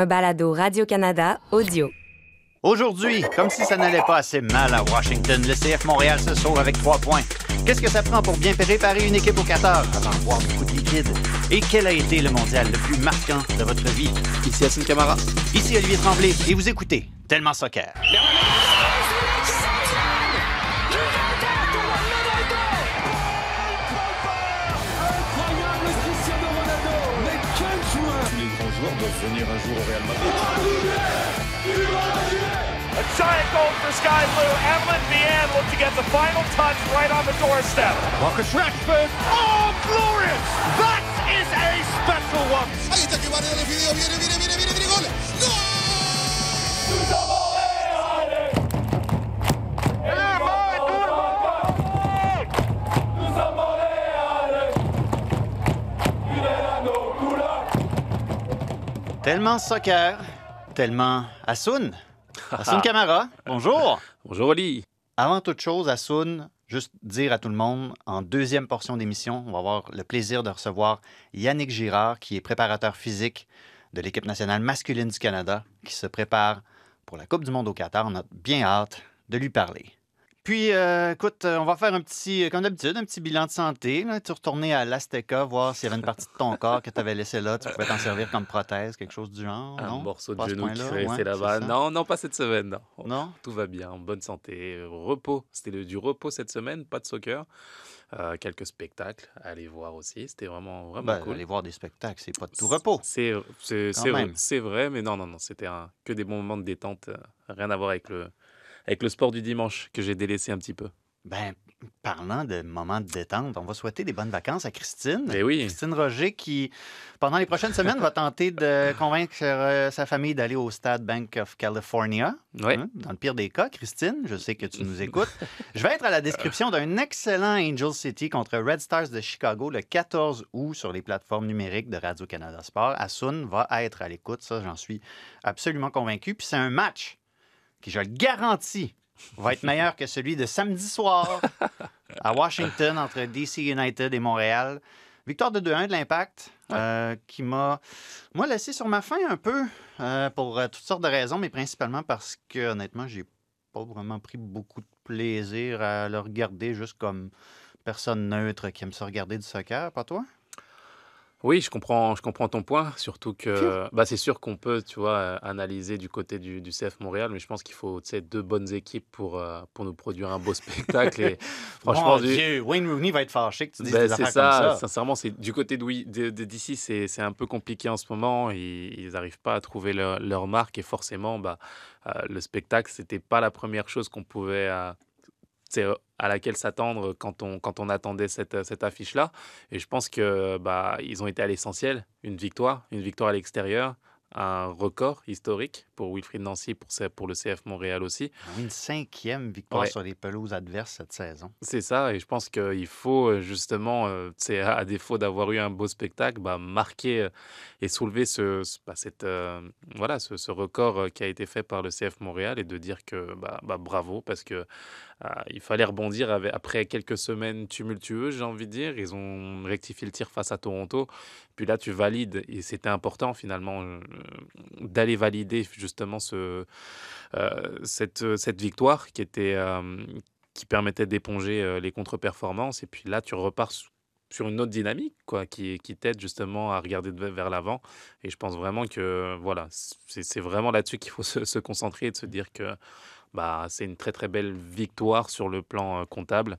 un balado Radio-Canada audio. Aujourd'hui, comme si ça n'allait pas assez mal à Washington, le CF Montréal se sauve avec trois points. Qu'est-ce que ça prend pour bien préparer une équipe au Qatar? Avant de boire beaucoup de liquide? Et quel a été le mondial le plus marquant de votre vie? Ici Hassan Camara. Ici Olivier Tremblay et vous écoutez Tellement Soccer. Doivent venir un jour au Real Madrid. A giant goal for Sky Blue. Evelyn Vianne looked to get the final touch right on the doorstep. Marcus Rashford. Oh, glorious! That is a special one. Ahí está que va a video. Viene, viene, viene, viene, viene, gol. Tellement soccer, tellement Assoun. Assoun Camara, bonjour. Bonjour Oli. Avant toute chose, Assoun, juste dire à tout le monde, en deuxième portion d'émission, on va avoir le plaisir de recevoir Yannick Girard, qui est préparateur physique de l'équipe nationale masculine du Canada, qui se prépare pour la Coupe du Monde au Qatar. On a bien hâte de lui parler. Puis, euh, écoute, euh, on va faire un petit, comme d'habitude, un petit bilan de santé. Là. Tu retourner à l'Azteca, voir s'il y avait une partie de ton corps que tu avais laissé là. Tu pouvais t'en servir comme prothèse, quelque chose du genre. Un non? morceau de genou qui serait ouais, là-bas. Non, non, pas cette semaine. Non. Non? Tout va bien, en bonne santé. euh, Repos. C'était du repos cette semaine, pas de soccer. Euh, quelques spectacles à aller voir aussi. C'était vraiment, vraiment Ben, cool. aller voir des spectacles, c'est pas de tout repos. C'est vrai, vrai, mais non, non, non. C'était que des bons moments de détente. euh, rien à voir avec le, avec le sport du dimanche que j'ai délaissé un petit peu. Ben, parlant de moments de détente, on va souhaiter des bonnes vacances à Christine. Mais oui. Christine Roger qui, pendant les prochaines semaines, va tenter de convaincre euh, sa famille d'aller au stade Bank of California. Ouais. Hein, Dans le pire des cas, Christine, je sais que tu nous écoutes. Je vais être à la description d'un excellent Angel City contre Red Stars de Chicago le 14 août sur les plateformes numériques de Radio-Canada Sport. Asun va être à l'écoute, ça, j'en suis absolument convaincu. Puis c'est un match qui, je le garantis, va être meilleur que celui de samedi soir à Washington entre DC United et Montréal. Victoire de 2-1 de l'Impact euh, qui m'a moi laissé sur ma faim un peu euh, pour euh, toutes sortes de raisons, mais principalement parce que honnêtement, j'ai pas vraiment pris beaucoup de plaisir à le regarder juste comme personne neutre qui aime se regarder du soccer, pas toi? Oui, je comprends, je comprends ton point, surtout que bah, c'est sûr qu'on peut, tu vois, analyser du côté du, du CF Montréal, mais je pense qu'il faut, tu sais, deux bonnes équipes pour, euh, pour nous produire un beau spectacle. Et franchement, Mon du- Dieu, Wayne Rooney va être fâché que tu dises Ben, des affaires ça, comme ça. sincèrement, c'est du côté de de- de- c'est c'est un peu compliqué en ce moment. Ils n'arrivent pas à trouver leur, leur marque et forcément, bah, euh, le spectacle, c'était pas la première chose qu'on pouvait, euh, à laquelle s'attendre quand on, quand on attendait cette, cette affiche-là. Et je pense que bah, ils ont été à l'essentiel. Une victoire, une victoire à l'extérieur, un record historique pour Wilfried Nancy, pour, le CF Montréal aussi. Une cinquième victoire Ouais. sur les pelouses adverses cette saison. C'est ça, et je pense qu'il faut euh, justement, euh, c'est à à défaut d'avoir eu un beau spectacle, bah, marquer euh, et soulever ce, bah, cette, euh, voilà, ce, ce record euh, qui a été fait par le CF Montréal et de dire que bah, bah, bravo, parce que euh, il fallait rebondir avec- après quelques semaines tumultueuses, j'ai envie de dire. Ils ont rectifié le tir face à Toronto, puis là tu valides, et c'était important finalement euh, d'aller valider justement euh, cette, cette victoire qui était euh, qui permettait d'éponger euh, les contre-performances. Et puis là, tu repars sur une autre dynamique quoi, qui, t'aide justement à regarder de- vers l'avant. Et je pense vraiment que voilà, c'est vraiment là-dessus qu'il faut se, se concentrer et de se dire que bah, c'est une très très belle victoire sur le plan euh, comptable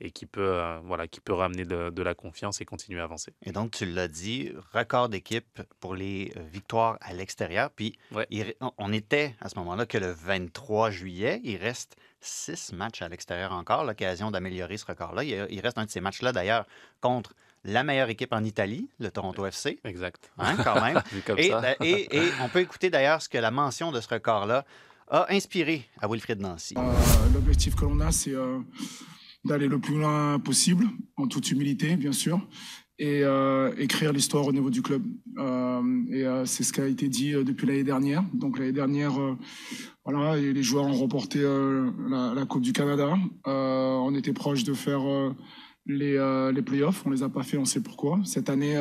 et qui peut, euh, voilà, qui peut ramener de, de la confiance et continuer à avancer. Et donc, tu l'as dit, record d'équipe pour les euh, victoires à l'extérieur. Puis, Ouais. il re- on- était à ce moment-là que le 23 juillet. Il reste six matchs à l'extérieur encore, l'occasion d'améliorer ce record-là. Il, il reste un de ces matchs-là, d'ailleurs, contre la meilleure équipe en Italie, le Toronto FC. Exact. Hein, quand même. Comme et, ça. et- et on peut écouter d'ailleurs ce que la mention de ce record-là a inspiré à Wilfried Nancy. Euh, L'objectif que l'on a, c'est euh, d'aller le plus loin possible, en toute humilité, bien sûr, et euh, écrire l'histoire au niveau du club. Euh, et euh, c'est ce qui a été dit depuis l'année dernière. Donc l'année dernière, voilà, les joueurs ont remporté la, Coupe du Canada. On était proche de faire les, les playoffs. On les a pas fait, on sait pourquoi. Cette année,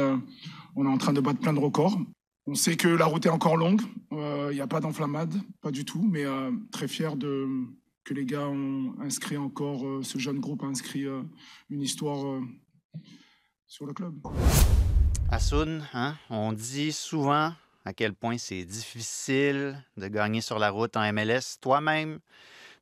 on est en train de battre plein de records. On sait que la route est encore longue. Il n'y a pas d'enflammade, pas du tout, mais très fier de, les gars ont inscrit encore, ce jeune groupe a inscrit une histoire sur le club. Asun, hein, on dit souvent à quel point c'est difficile de gagner sur la route en MLS. Toi-même,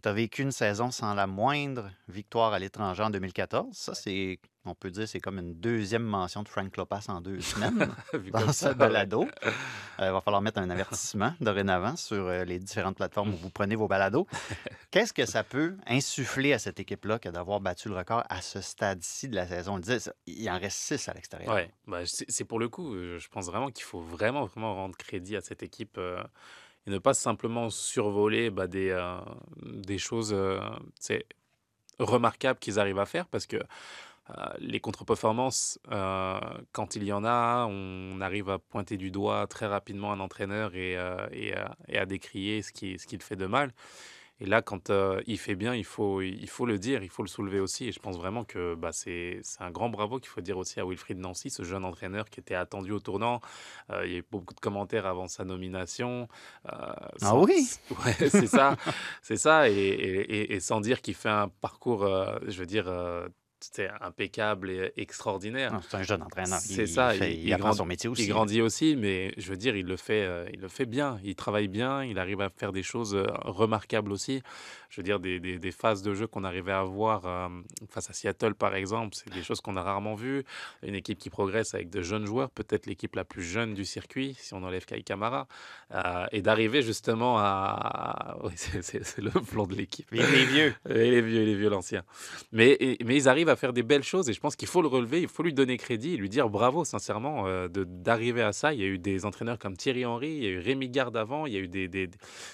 tu as vécu une saison sans la moindre victoire à l'étranger en 2014. Ça, c'est on peut dire c'est comme une deuxième mention de Frank Lopas en deux semaines dans ce balado. Il euh, va falloir mettre un avertissement dorénavant sur euh, les différentes plateformes où vous prenez vos balados. Qu'est-ce que ça peut insuffler à cette équipe-là que d'avoir battu le record à ce stade-ci de la saison? On disait, il en reste six à l'extérieur. Oui, bah, c'est pour le coup, euh, je pense vraiment qu'il faut vraiment, vraiment rendre crédit à cette équipe. Et ne pas simplement survoler bah, des, des choses remarquables qu'ils arrivent à faire parce que euh, les contre-performances, euh, quand il y en a, on arrive à pointer du doigt très rapidement un entraîneur et, euh, et, à décrier ce qu'il ce fait de mal. Et là, quand il fait bien, il faut, il faut le dire, il faut le soulever aussi. Et je pense vraiment que bah, c'est un grand bravo qu'il faut dire aussi à Wilfried Nancy, ce jeune entraîneur qui était attendu au tournant. il y a eu beaucoup de commentaires avant sa nomination. ah oui? Ouais, c'est ça. c'est ça. Et, et, et, sans dire qu'il fait un parcours, je veux dire c'était impeccable et extraordinaire. C'est un jeune entraîneur. C'est ça. il, apprend son métier aussi. Il grandit aussi, mais je veux dire, il le fait, euh, il le fait bien. Il travaille bien. Il arrive à faire des choses euh, remarquables aussi. Je veux dire, des, des, phases de jeu qu'on arrivait à voir euh, face à Seattle, par exemple, c'est des choses qu'on a rarement vues. Une équipe qui progresse avec de jeunes joueurs, peut-être l'équipe la plus jeune du circuit, si on enlève Kai Kamara, et d'arriver justement à. Oui, c'est le plan de l'équipe. Les vieux. Et les vieux, les vieux, l'ancien. Mais, mais ils arrivent à faire des belles choses et je pense qu'il faut le relever, il faut lui donner crédit et lui dire bravo sincèrement euh, d'arriver à ça. Il y a eu des entraîneurs comme Thierry Henry, il y a eu Rémi Garde avant, il y a eu des, des,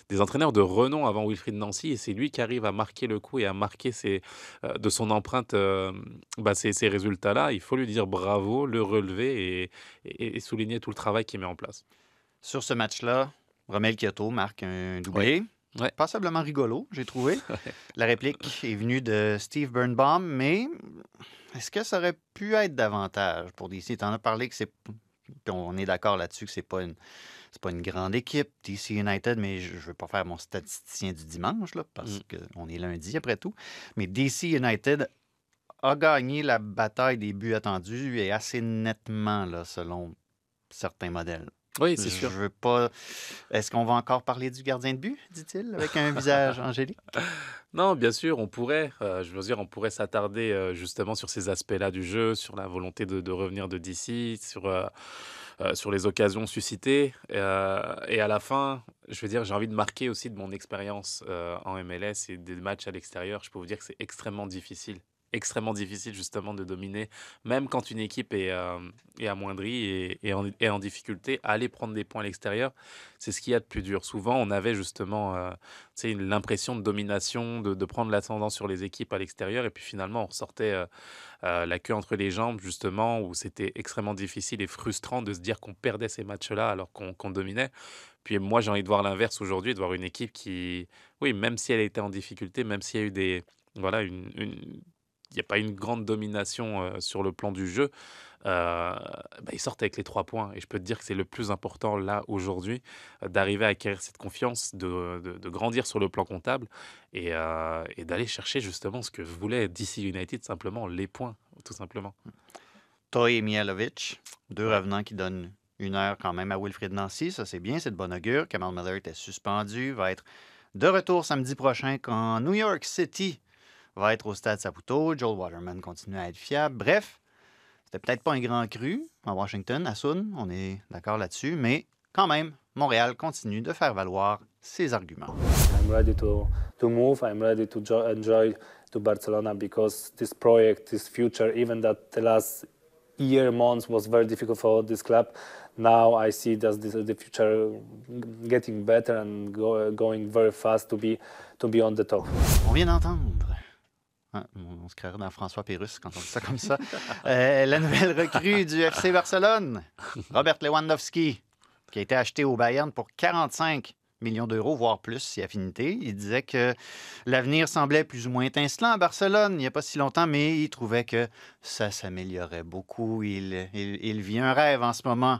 des entraîneurs de renom avant Wilfried Nancy et c'est lui qui arrive à marquer le coup et à marquer ses, euh, de son empreinte euh, bah, ces, ces résultats-là. Il faut lui dire bravo, le relever et, et, souligner tout le travail qu'il met en place. Sur ce match-là, Romel Kyoto marque un doublé. Ouais. Passablement rigolo, j'ai trouvé. La réplique est venue de Steve Birnbaum, mais est-ce que ça aurait pu être davantage pour DC? Tu en as parlé que c'est. On est d'accord là-dessus que c'est pas une. C'est pas une grande équipe, DC United, mais je ne veux pas faire mon statisticien du dimanche, là, parce mm. qu'on est lundi après tout. Mais DC United a gagné la bataille des buts attendus et assez nettement, là, selon certains modèles. Oui, c'est sûr. Je veux pas. Est-ce qu'on va encore parler du gardien de but, dit-il, avec un visage angélique? Non, bien sûr, on pourrait. Euh, je veux dire, on pourrait s'attarder euh, justement sur ces aspects-là du jeu, sur la volonté de, revenir de DC, sur, euh, sur les occasions suscitées. et à la fin, je veux dire, j'ai envie de marquer aussi de mon expérience en MLS et des matchs à l'extérieur. Je peux vous dire que c'est extrêmement difficile extrêmement difficile justement de dominer, même quand une équipe est, euh, est amoindrie et, et, en, difficulté, aller prendre des points à l'extérieur, c'est ce qu'il y a de plus dur. Souvent, on avait justement euh, l'impression de domination, de, de prendre l'ascendant sur les équipes à l'extérieur, et puis finalement, on ressortait euh, euh, la queue entre les jambes, justement, où c'était extrêmement difficile et frustrant de se dire qu'on perdait ces matchs-là alors qu'on dominait. Puis moi, j'ai envie de voir l'inverse aujourd'hui, de voir une équipe qui, oui, même si elle était en difficulté, même s'il y a eu des, voilà, une, n'y a pas une grande domination euh, sur le plan du jeu, euh, bah, ils sortent avec les trois points. Et je peux te dire que c'est le plus important là aujourd'hui, euh, d'arriver à acquérir cette confiance, de, de, grandir sur le plan comptable et, et d'aller chercher justement ce que voulait DC United, simplement les points, tout simplement. Toy et Mialovic, deux revenants qui donnent une heure quand même à Wilfried Nancy. Ça, c'est bien, c'est de bonne augure. Kamal Miller était suspendu, va être de retour samedi prochain quand New York City va être au stade Saputo. Joel Waterman continue à être fiable. Bref, c'était peut-être pas un grand cru à Washington, à Sun, on est d'accord là-dessus, mais quand même, Montréal continue de faire valoir ses arguments. I'm ready to, to move. I'm ready to enjoy to Barcelona because this project, this future, even that the last year, months was very difficult for this club. Now I see that this, the future getting better and go, going very fast to be, to be on the top. On vient d'entendre on se créerait dans François Pérus quand on dit ça comme ça. Euh, la nouvelle recrue du FC Barcelone, Robert Lewandowski, qui a été acheté au Bayern pour 45 millions d'euros, voire plus si affinité. Il disait que l'avenir semblait plus ou moins étincelant à Barcelone il n'y a pas si longtemps, mais il trouvait que ça s'améliorait beaucoup. Il, vit un rêve en ce moment.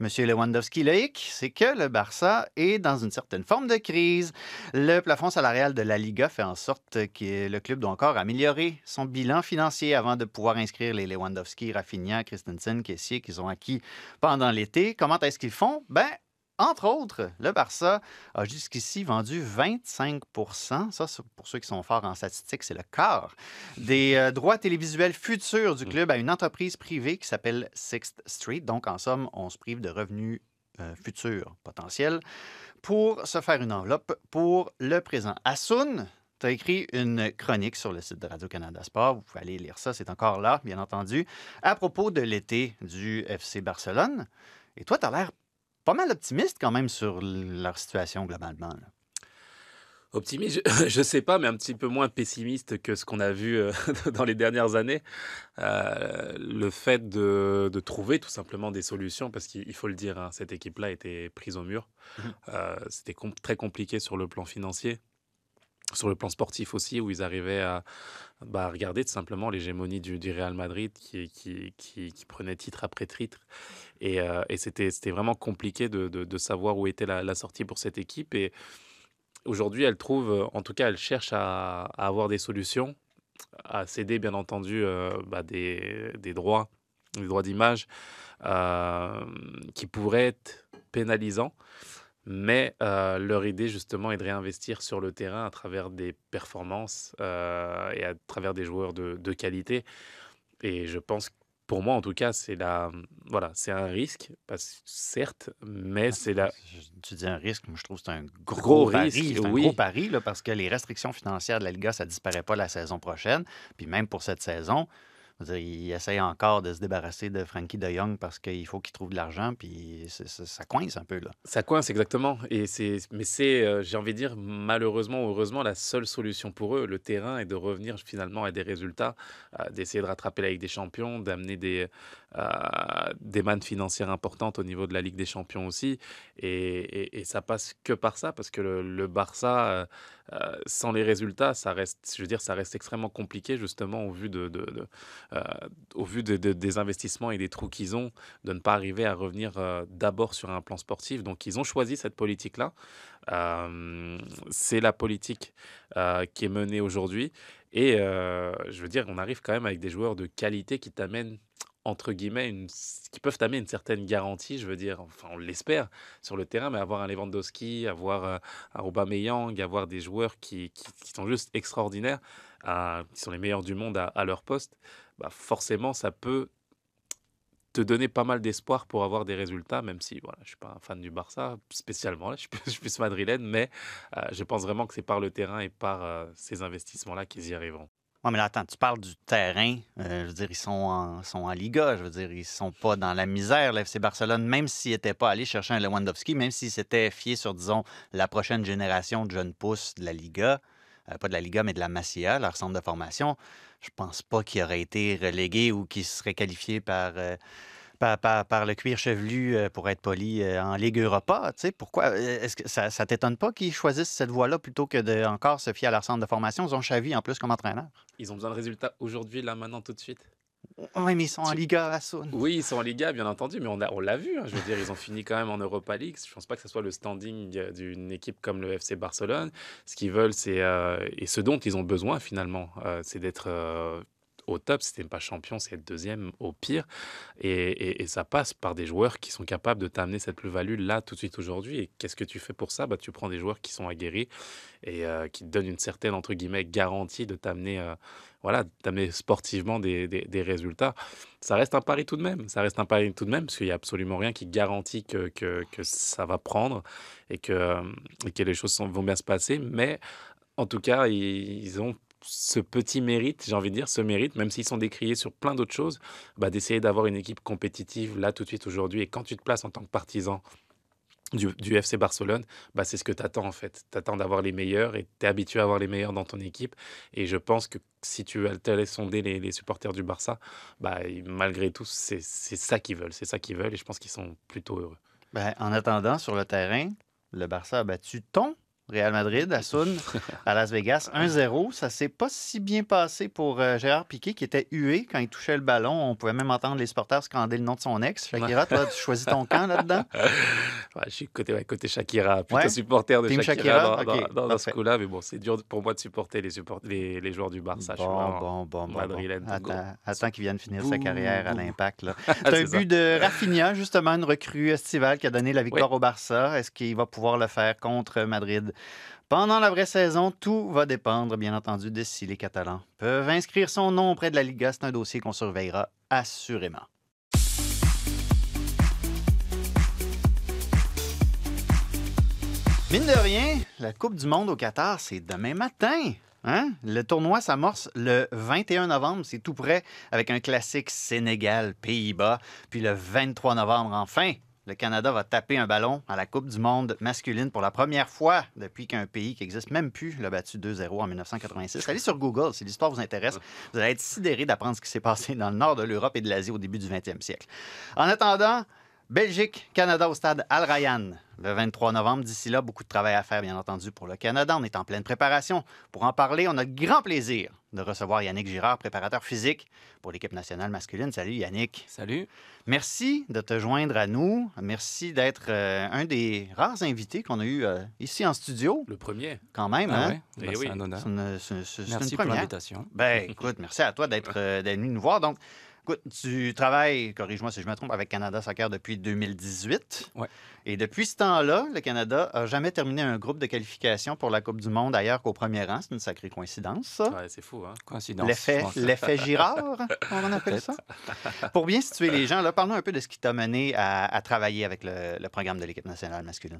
Monsieur Lewandowski, Loïc, c'est que le Barça est dans une certaine forme de crise. Le plafond salarial de la Liga fait en sorte que le club doit encore améliorer son bilan financier avant de pouvoir inscrire les Lewandowski, Rafinha, Christensen, Kessier qu'ils ont acquis pendant l'été. Comment est-ce qu'ils font? Ben, entre autres, le Barça a jusqu'ici vendu 25% Ça, pour ceux qui sont forts en statistiques, c'est le quart des euh, droits télévisuels futurs du club à une entreprise privée qui s'appelle Sixth Street. Donc, en somme, on se prive de revenus euh, futurs potentiels pour se faire une enveloppe pour le présent. Asun, tu as écrit une chronique sur le site de Radio-Canada Sport. Vous pouvez aller lire ça, c'est encore là, bien entendu, à propos de l'été du FC Barcelone. Et toi, tu as l'air pas mal optimiste quand même sur leur situation globalement. Là. Optimiste, je ne sais pas, mais un petit peu moins pessimiste que ce qu'on a vu euh, dans les dernières années. Euh, le fait de, de, trouver tout simplement des solutions, parce qu'il faut le dire, hein, cette équipe-là était prise au mur. Mmh. Euh, C'était com très compliqué sur le plan financier sur le plan sportif aussi, où ils arrivaient à bah, regarder tout simplement l'hégémonie du, Real Madrid qui, qui, prenait titre après titre. Et, euh, c'était vraiment compliqué de, savoir où était la, sortie pour cette équipe. Et aujourd'hui, elle trouve, en tout cas, elle cherche à, avoir des solutions, à céder bien entendu euh, bah, des, droits, des droits d'image euh, qui pourraient être pénalisants. Mais euh, leur idée, justement, est de réinvestir sur le terrain à travers des performances euh, et à travers des joueurs de, de, qualité. Et je pense, pour moi en tout cas, c'est la, voilà, c'est un risque, parce, certes, mais ah, c'est la. Tu dis un risque, moi je trouve que c'est un gros, gros risque. C'est un oui. gros pari, là, parce que les restrictions financières de la Liga, ça ne disparaît pas la saison prochaine. Puis même pour cette saison, il essaye encore de se débarrasser de Frankie de Jong parce qu'il faut qu'il trouve de l'argent, puis ça, coince un peu. Là. Ça coince, exactement. Et mais c'est, euh, j'ai envie de dire, malheureusement ou heureusement, la seule solution pour eux, le terrain, est de revenir finalement à des résultats, d'essayer de rattraper la Ligue des Champions, d'amener des, des mannes financières importantes au niveau de la Ligue des Champions aussi. Et, et, et ça passe que par ça, parce que le, Barça, sans les résultats, ça reste, je veux dire, ça reste extrêmement compliqué, justement, au vu de, euh, au vu de, de, des investissements et des trous qu'ils ont, de ne pas arriver à revenir euh, d'abord sur un plan sportif. Donc, ils ont choisi cette politique-là. Euh, c'est la politique qui est menée aujourd'hui. Et je veux dire, on arrive quand même avec des joueurs de qualité qui t'amènent entre guillemets, qui peuvent t'amener une certaine garantie, je veux dire, enfin on l'espère sur le terrain, mais avoir un Lewandowski, avoir euh, un Aubameyang, avoir des joueurs qui, qui, sont juste extraordinaires, euh, qui sont les meilleurs du monde à, leur poste, bah forcément ça peut te donner pas mal d'espoir pour avoir des résultats, même si voilà, je ne suis pas un fan du Barça spécialement, là, je, suis plus, je suis plus madrilène, mais euh, je pense vraiment que c'est par le terrain et par euh, ces investissements-là qu'ils y arriveront. Oui, mais là, attends, tu parles du terrain. Euh, je veux dire, ils sont en, sont en Liga. Je veux dire, ils sont pas dans la misère, l'FC Barcelone, même s'ils n'étaient pas allés chercher un Lewandowski, même s'ils s'étaient fiés sur, disons, la prochaine génération de jeunes pousses de la Liga, euh, pas de la Liga, mais de la Masia, leur centre de formation, je pense pas qu'ils auraient été relégués ou qu'ils seraient qualifiés par. Euh, par, par, par, le cuir chevelu, euh, pour être poli, euh, en Ligue Europa. Tu sais, pourquoi? Euh, est-ce que ça ne t'étonne pas qu'ils choisissent cette voie-là plutôt que de encore se fier à leur centre de formation? Ils ont Chavi en plus comme entraîneur. Ils ont besoin de résultats aujourd'hui, là, maintenant, tout de suite. Oui, mais ils sont en Liga à Saône. Oui, ils sont en Liga, bien entendu, mais on l'a on vu. Hein, je veux dire, ils ont fini quand même en Europa League. Je ne pense pas que ce soit le standing d'une équipe comme le FC Barcelone. Ce qu'ils veulent, c'est. Euh, et ce dont ils ont besoin, finalement, euh, c'est d'être. Euh, au top, si tu n'es pas champion, c'est être deuxième au pire. Et, et, ça passe par des joueurs qui sont capables de t'amener cette plus-value là, tout de suite aujourd'hui. Et qu'est-ce que tu fais pour ça? Bah, Tu prends des joueurs qui sont aguerris et euh, qui te donnent une certaine, entre guillemets, garantie de t'amener euh, voilà, sportivement des, des, résultats. Ça reste un pari tout de même. Ça reste un pari tout de même parce qu'il n'y a absolument rien qui garantit que, que, que ça va prendre et que, et que les choses vont bien se passer. Mais en tout cas, ils, ils ont ce petit mérite, j'ai envie de dire, ce mérite, même s'ils sont décriés sur plein d'autres choses, bah, d'essayer d'avoir une équipe compétitive là tout de suite aujourd'hui. Et quand tu te places en tant que partisan du, FC Barcelone, bah, c'est ce que tu attends en fait. Tu attends d'avoir les meilleurs et tu es habitué à avoir les meilleurs dans ton équipe. Et je pense que si tu allais sonder les, les, supporters du Barça, bah, malgré tout, c'est ça qu'ils veulent. C'est ça qu'ils veulent et je pense qu'ils sont plutôt heureux. Ben, en attendant, sur le terrain, le Barça a battu ton Real Madrid à Sun, à Las Vegas, 1-0. Ça s'est pas si bien passé pour euh, Gérard Piquet, qui était hué quand il touchait le ballon. On pouvait même entendre les supporters scander le nom de son ex. Shakira, toi, tu choisis ton camp là-dedans? Ouais, je suis côté, ouais, côté Shakira, plutôt Ouais. supporter de Team Shakira, Shakira? dans, Ok, dans- ce coup-là. Mais bon, c'est dur pour moi de supporter les, support- les, les joueurs du Barça. Bon, bon, bon, bon, madrilène. Attends, attends qu'il vienne finir sa carrière à l'impact. C'est un ça. but de Rafinha, justement, une recrue estivale qui a donné la victoire au Barça. Est-ce qu'il va pouvoir le faire contre Madrid? Pendant la vraie saison, tout va dépendre, bien entendu, de si les Catalans peuvent inscrire son nom auprès de la Liga. C'est un dossier qu'on surveillera assurément. Mine de rien, la Coupe du Monde au Qatar, c'est demain matin. Hein? Le tournoi s'amorce le 21 novembre, c'est tout près, avec un classique Sénégal-Pays-Bas. Puis le 23 novembre, enfin, le Canada va taper un ballon à la Coupe du Monde masculine pour la première fois depuis qu'un pays qui n'existe même plus l'a battu 2-0 en 1986. Allez sur Google si l'histoire vous intéresse. Vous allez être sidéré d'apprendre ce qui s'est passé dans le nord de l'Europe et de l'Asie au début du 20e siècle. En attendant, Belgique, Canada au stade Al Rayyan le 23 novembre. D'ici là, beaucoup de travail à faire, bien entendu, pour le Canada. On est en pleine préparation. Pour en parler, on a le grand plaisir de recevoir Yannick Girard, préparateur physique pour l'équipe nationale masculine. Salut Yannick. Salut. Merci de te joindre à nous. Merci d'être euh, un des rares invités qu'on a eu euh, ici en studio, Le premier. quand même. Ah hein? ouais? Eh oui. C'est un honneur. C'est une, c'est- c'est- c'est Merci une pour première. l'invitation. Ben, écoute, merci à toi d'être euh, d'être venu nous voir. Donc, écoute, tu travailles, corrige-moi si je me trompe, avec Canada Soccer depuis 2018. Ouais. Et depuis ce temps-là, le Canada a jamais terminé un groupe de qualification pour la Coupe du Monde ailleurs qu'au premier rang. C'est une sacrée coïncidence, ça. Ouais, c'est fou, hein? Coïncidence. L'effet, Girard, on appelle ça. Pour bien situer les gens, là, parlons un peu de ce qui t'a mené à, à travailler avec le, le programme de l'équipe nationale masculine.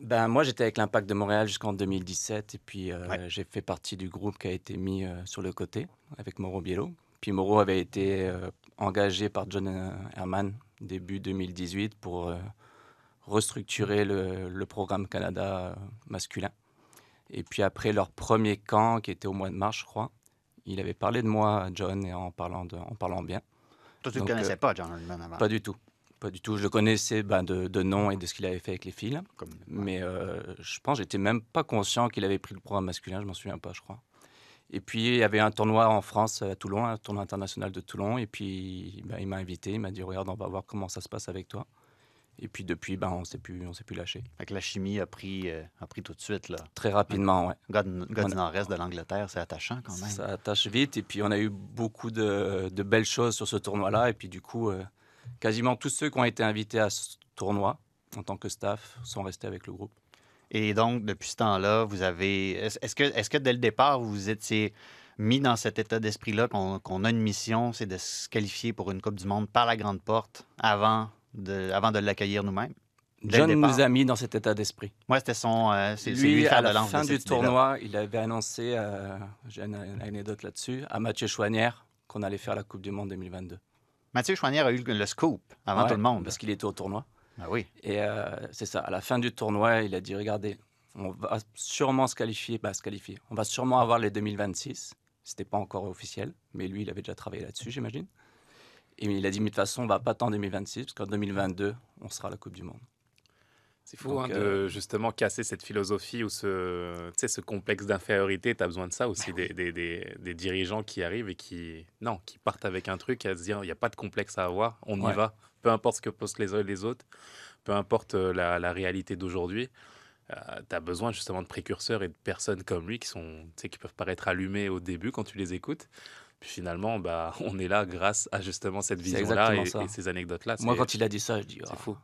Ben, moi, j'étais avec l'Impact de Montréal jusqu'en 2017 et puis euh, Ouais. j'ai fait partie du groupe qui a été mis euh, sur le côté avec Mauro Biello. Puis Mauro avait été euh, engagé par John Herman début 2018 pour euh, restructurer le, le programme Canada euh, masculin. Et puis après leur premier camp, qui était au mois de mars, je crois, il avait parlé de moi, John, et en parlant, de, en parlant bien. Toi, tu ne connaissais euh, pas, John Herdman, avant. Pas du tout. Pas du tout. Je le connaissais ben, de, de nom et de ce qu'il avait fait avec les filles. Comme- Mais euh, je pense j'étais même pas conscient qu'il avait pris le programme masculin. Je m'en souviens pas, je crois. Et puis, il y avait un tournoi en France, à Toulon, un tournoi international de Toulon. Et puis, ben, il m'a invité. Il m'a dit Regarde, on va voir comment ça se passe avec toi. Et puis, depuis, ben, on ne s'est plus, lâché. Fait que la chimie a pris, euh, a pris tout de suite. Là. Très rapidement, ouais. Gars, du nord-est de l'Angleterre, c'est attachant quand même. Ça attache vite. Et puis, on a eu beaucoup de, de belles choses sur ce tournoi-là. Et puis, du coup, euh, quasiment tous ceux qui ont été invités à ce tournoi en tant que staff sont restés avec le groupe. Et donc, depuis ce temps-là, vous avez. Est-ce que, est que dès le départ, vous vous étiez mis dans cet état d'esprit-là qu'on a une mission, c'est de se qualifier pour une Coupe du Monde par la grande porte avant de, avant de l'accueillir nous-mêmes? John nous a mis dans cet état d'esprit. Moi, c'était son. euh, lui, Lui, à la fin du tournoi, il avait annoncé, euh, j'ai une, une anecdote là-dessus, à Mathieu Chouanière qu'on allait faire la Coupe du Monde 2022. Mathieu Chouanière a eu le, le scoop avant Ouais, tout le monde. Parce qu'il était au tournoi. Ah oui. Et euh, c'est ça, à la fin du tournoi, il a dit, regardez, on va sûrement se qualifier, bah, se qualifier. On va sûrement avoir les 2026. C'était pas encore officiel, mais lui, il avait déjà travaillé là-dessus, j'imagine. Et il a dit, mais de toute façon, on va pas attendre 2026, parce qu'en 2022, on sera à la Coupe du Monde. C'est fou Donc, hein, euh, de justement casser cette philosophie ou ce, tu sais, ce complexe d'infériorité. Tu as besoin de ça aussi, des, des- des- des dirigeants qui arrivent et qui, non, qui partent avec un truc à se dire il n'y a pas de complexe à avoir, on y va. Peu importe ce que postent les uns et les autres, peu importe euh, la, la réalité d'aujourd'hui. tu as besoin justement de précurseurs et de personnes comme lui qui, sont, qui peuvent paraître allumés au début quand tu les écoutes. Puis finalement, bah, on est là grâce à justement cette C'est vision-là et, ces anecdotes-là. Moi, C'est- quand il a dit ça, je dis, c'est ah, fou.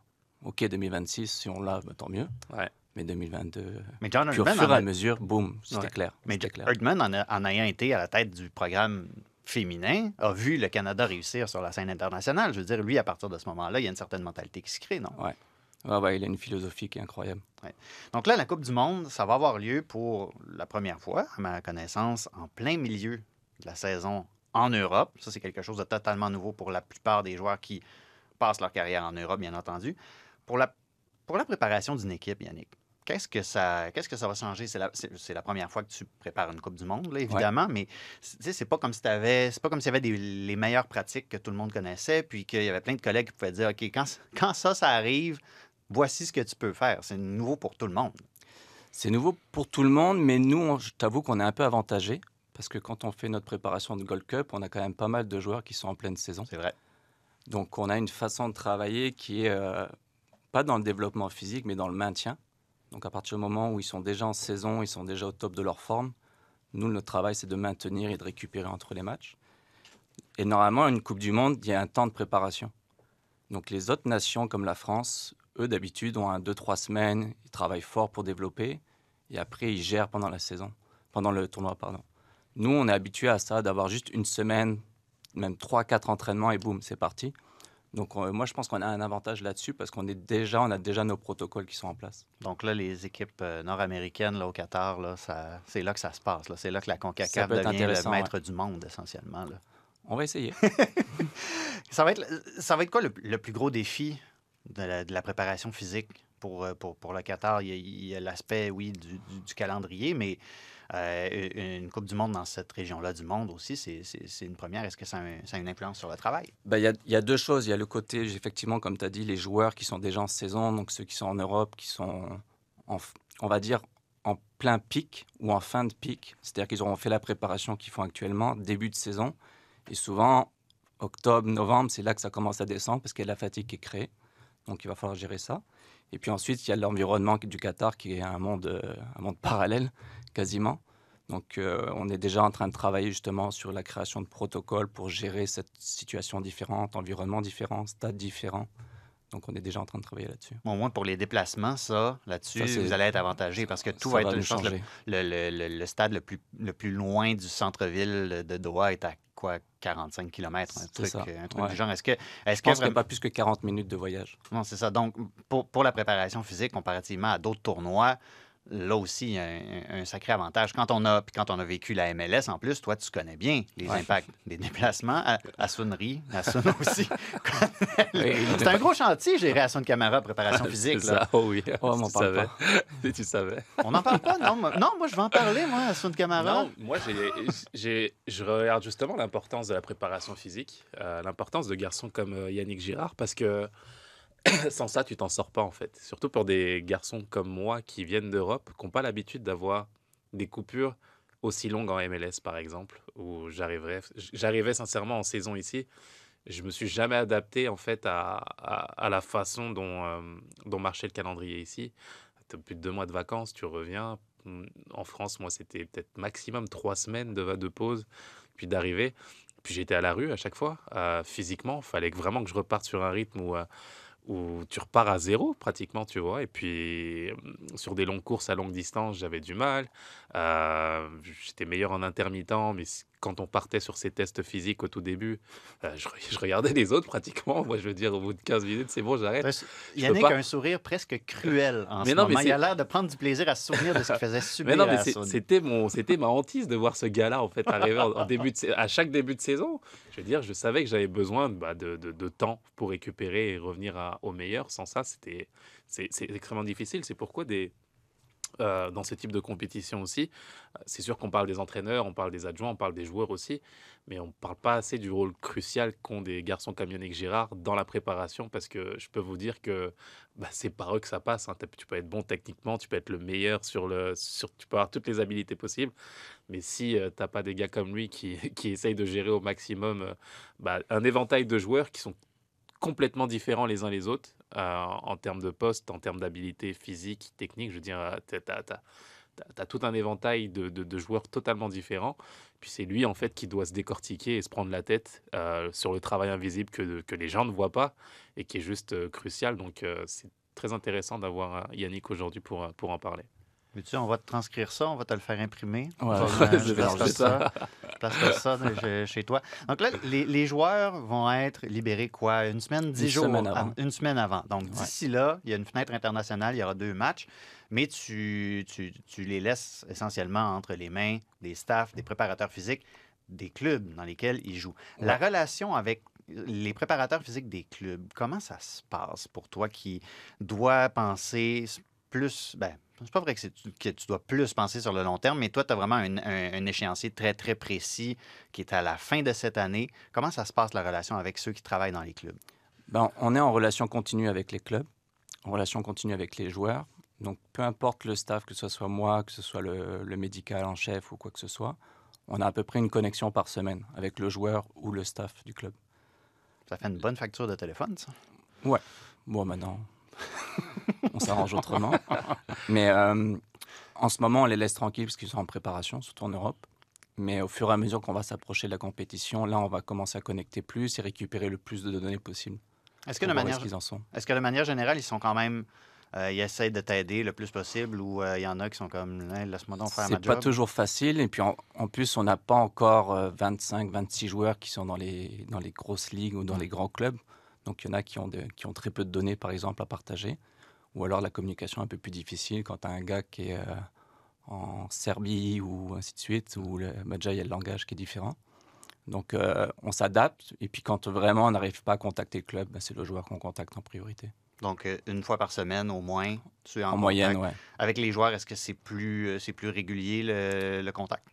ok, 2026, si on l'a, bah, tant mieux. Ouais. Mais 2022, Mais John puis au fur et a- à mesure, boum, c'était Ouais. clair. mais clair. Herdman, en, a- en ayant été à la tête du programme féminin, a vu le Canada réussir sur la scène internationale. Je veux dire, lui, à partir de ce moment-là, il y a une certaine mentalité qui se crée, non? Ouais, ouais, il a une philosophie qui est incroyable. Donc là, la Coupe du Monde, ça va avoir lieu pour la première fois, à ma connaissance, en plein milieu de la saison en Europe. Ça, c'est quelque chose de totalement nouveau pour la plupart des joueurs qui passent leur carrière en Europe, bien entendu. Pour la, pour la préparation d'une équipe, Yannick, qu'est-ce que ça, qu'est-ce que ça va changer? C'est la, première fois que tu prépares une Coupe du Monde, là, évidemment, mais c'est pas comme si t'avais- c'est pas comme s'il y avait des, les meilleures pratiques que tout le monde connaissait, puis qu'il y avait plein de collègues qui pouvaient dire, OK, quand, quand ça, ça arrive, voici ce que tu peux faire. C'est nouveau pour tout le monde. C'est nouveau pour tout le monde, mais nous, on- je t'avoue qu'on est un peu avantagé parce que quand on fait notre préparation de Gold Cup, on a quand même pas mal de joueurs qui sont en pleine saison. C'est vrai. Donc, on a une façon de travailler qui est euh, pas dans le développement physique, mais dans le maintien. Donc, à partir du moment où ils sont déjà en saison, ils sont déjà au top de leur forme, nous, notre travail, c'est de maintenir et de récupérer entre les matchs. Et normalement, une Coupe du Monde, il y a un temps de préparation. Donc, les autres nations comme la France, eux, d'habitude, ont un 2-3 semaines, ils travaillent fort pour développer, et après, ils gèrent pendant la saison, pendant le tournoi, pardon. Nous, on est habitué à ça, d'avoir juste une semaine, même 3-4 entraînements, et boum, c'est parti. Donc, on- moi, je pense qu'on a un avantage là-dessus parce qu'on est déjà, on a déjà nos protocoles qui sont en place. Donc là, les équipes euh, nord-américaines là, au Qatar, là, ça, c'est là que ça se passe. là. C'est là que la CONCACAF devient le maître du monde, essentiellement. là. On va essayer. Ça va être, ça va être quoi le, le plus gros défi de la, de la préparation physique pour, euh, pour, pour le Qatar? Il y a- il y a, l'aspect, oui, du, du- du calendrier, mais euh, une Coupe du Monde dans cette région-là du monde aussi, c'est, une première. Est-ce que ça a, une influence sur le travail? Ben, Il y, a, deux choses. Il y a le côté, effectivement, comme tu as dit, les joueurs qui sont déjà en saison, donc ceux qui sont en Europe, qui sont, on va dire, en plein pic ou en fin de pic. C'est-à-dire qu'ils auront fait la préparation qu'ils font actuellement, début de saison. Et souvent, octobre, novembre, c'est là que ça commence à descendre parce qu'il y a la fatigue qui est créée. Donc il va falloir gérer ça. Et puis ensuite, il y a l'environnement du Qatar qui est un monde, euh, un monde parallèle, quasiment. Donc euh, on est déjà en train de travailler justement sur la création de protocoles pour gérer cette situation différente, environnement différent, stade différent. Donc on est déjà en train de travailler là-dessus. Au moins pour les déplacements, ça, là-dessus, vous allez être avantagé parce que tout va être une chance. Le, changer. le- le- le- le stade le plus, le plus loin du centre-ville de Doha est à quoi, 45 km, un truc, ça, un truc ouais. du genre. Est-ce que, est-ce Je que pense vraiment- pas plus que 40 minutes de voyage. Non, c'est ça. Donc, pour, pour la préparation physique, comparativement à d'autres tournois, là aussi, il y a un, un sacré avantage. Quand on, a, puis quand on a vécu la MLS, en plus, toi, tu connais bien les Ouais. impacts des déplacements. À, à Sunri, à Sun aussi. C'est un gros chantier, gérer à Sun Camara, préparation physique. Là. ça, oh oui. Oh, tu m'en parle savais. pas. tu savais. On n'en parle pas, non? moi- Non, moi, je vais en parler, moi, à Sun Camara. Non, moi, j'ai, je regarde justement l'importance de la préparation physique, euh, l'importance de garçons comme euh, Yannick Girard, parce que sans ça, tu t'en sors pas, en fait. Surtout pour des garçons comme moi qui viennent d'Europe, qui n'ont pas l'habitude d'avoir des coupures aussi longues en MLS, par exemple, où j'arrivais sincèrement en saison ici. Je me suis jamais adapté, en fait, à, la façon dont, euh, dont marchait le calendrier ici. As plus de deux mois de vacances, tu reviens, Mm, en France, moi, c'était peut-être maximum trois semaines de, de pause, puis d'arriver. Puis j'étais à la rue à chaque fois, euh, physiquement. Il fallait vraiment que je reparte sur un rythme où, euh, où tu repars à zéro, pratiquement, tu vois. Et puis, mm, sur des longues courses à longue distance, j'avais du mal. Euh, j'étais meilleur en intermittent, mais quand on partait sur ces tests physiques au tout début, euh, je, re- je regardais les autres pratiquement. Moi, je veux dire, au bout de 15 minutes, c'est bon, j'arrête. Yannick pas- a un sourire presque cruel en Mais ce non, mais. Il a l'air de prendre du plaisir à se souvenir de ce qu'il faisait subir Mais non, mais c'était mon, c'était ma hantise de voir ce gars-là en fait arriver en, en début de, à chaque début de saison. Je veux dire, je savais que j'avais besoin bah, de, de- de temps pour récupérer et revenir à- au meilleur. Sans ça, c'était, c'est extrêmement difficile. C'est pourquoi des, euh, dans ce type de compétition aussi, euh, c'est sûr qu'on parle des entraîneurs, on parle des adjoints, on parle des joueurs aussi, mais on ne parle pas assez du rôle crucial qu'ont des garçons comme Yannick Girard dans la préparation, parce que je peux vous dire que bah, c'est par eux que ça passe. hein. Tu peux être bon techniquement, tu peux être le meilleur sur le, sur, tu peux avoir toutes les habilités possibles, mais si tu t'as pas des gars comme lui qui, qui essayent de gérer au maximum euh, bah, un éventail de joueurs qui sont complètement différents les uns les autres euh, en termes de poste, en termes d'habilité physique, technique. Je veux dire, tu as, tout un éventail de, joueurs totalement différents. Puis c'est lui, en fait, qui doit se décortiquer et se prendre la tête euh, sur le travail invisible que, les gens ne voient pas et qui est juste euh, crucial. Donc, euh, c'est très intéressant d'avoir euh, Yannick aujourd'hui euh, pour en parler. Veux-tu, on va te transcrire ça, on va te le faire imprimer. Ouais, On ouais, va- je vais ça. Je placerai ça de- chez- toi. Donc là, les, les joueurs vont être libérés quoi? Une semaine, dix Une jours? semaine avant. av- Une semaine avant. Donc d'ici là, il y a une fenêtre internationale, il y aura deux matchs, mais tu, tu, tu les laisses essentiellement entre les mains des staffs, des préparateurs physiques, des clubs dans lesquels ils jouent. La relation avec les préparateurs physiques des clubs, comment ça se passe pour toi qui dois penser plus... Ben, c'est pas vrai que, que tu dois plus penser sur le long terme, mais toi, tu as vraiment un, un- un échéancier très, très précis qui est à la fin de cette année. Comment ça se passe, la relation avec ceux qui travaillent dans les clubs? Ben, on est en relation continue avec les clubs. en relation continue avec les joueurs. Donc, peu importe le staff, que ce soit moi, que ce soit le, le médical en chef ou quoi que ce soit, on a à peu près une connexion par semaine avec le joueur ou le staff du club. Ça fait une bonne facture de téléphone, ça? Ouais. Bon, maintenant, on s'arrange autrement. Mais euh, en ce moment, on les laisse tranquilles parce qu'ils sont en préparation, surtout en Europe. Mais au fur et à mesure qu'on va s'approcher de la compétition, là, on va commencer à connecter plus et récupérer le plus de données possible. Est-ce que, de manière, est-ce que de manière générale, ils sont quand même. euh, ils essayent de t'aider le plus possible ou euh, il y en a qui sont comme Hey, laisse-moi donc faire ma C'est pas job. toujours facile. Et puis en, en plus, on n'a pas encore euh, 25, 26 joueurs qui sont dans les, dans les grosses ligues ou dans les grands clubs. Donc il y en a qui ont, de- qui ont très peu de données, par exemple, à partager. Ou alors la communication est un peu plus difficile quand tu as un gars qui est euh, en Serbie ou ainsi de suite, où le, bah, déjà il y a le langage qui est différent. Donc euh, on s'adapte. Et puis quand vraiment on n'arrive pas à contacter le club, bah, c'est le joueur qu'on contacte en priorité. Donc, euh, une fois par semaine au moins, tu es en, moyenne, ouais. Avec les joueurs, est-ce que c'est plus, c'est plus régulier le, le contact?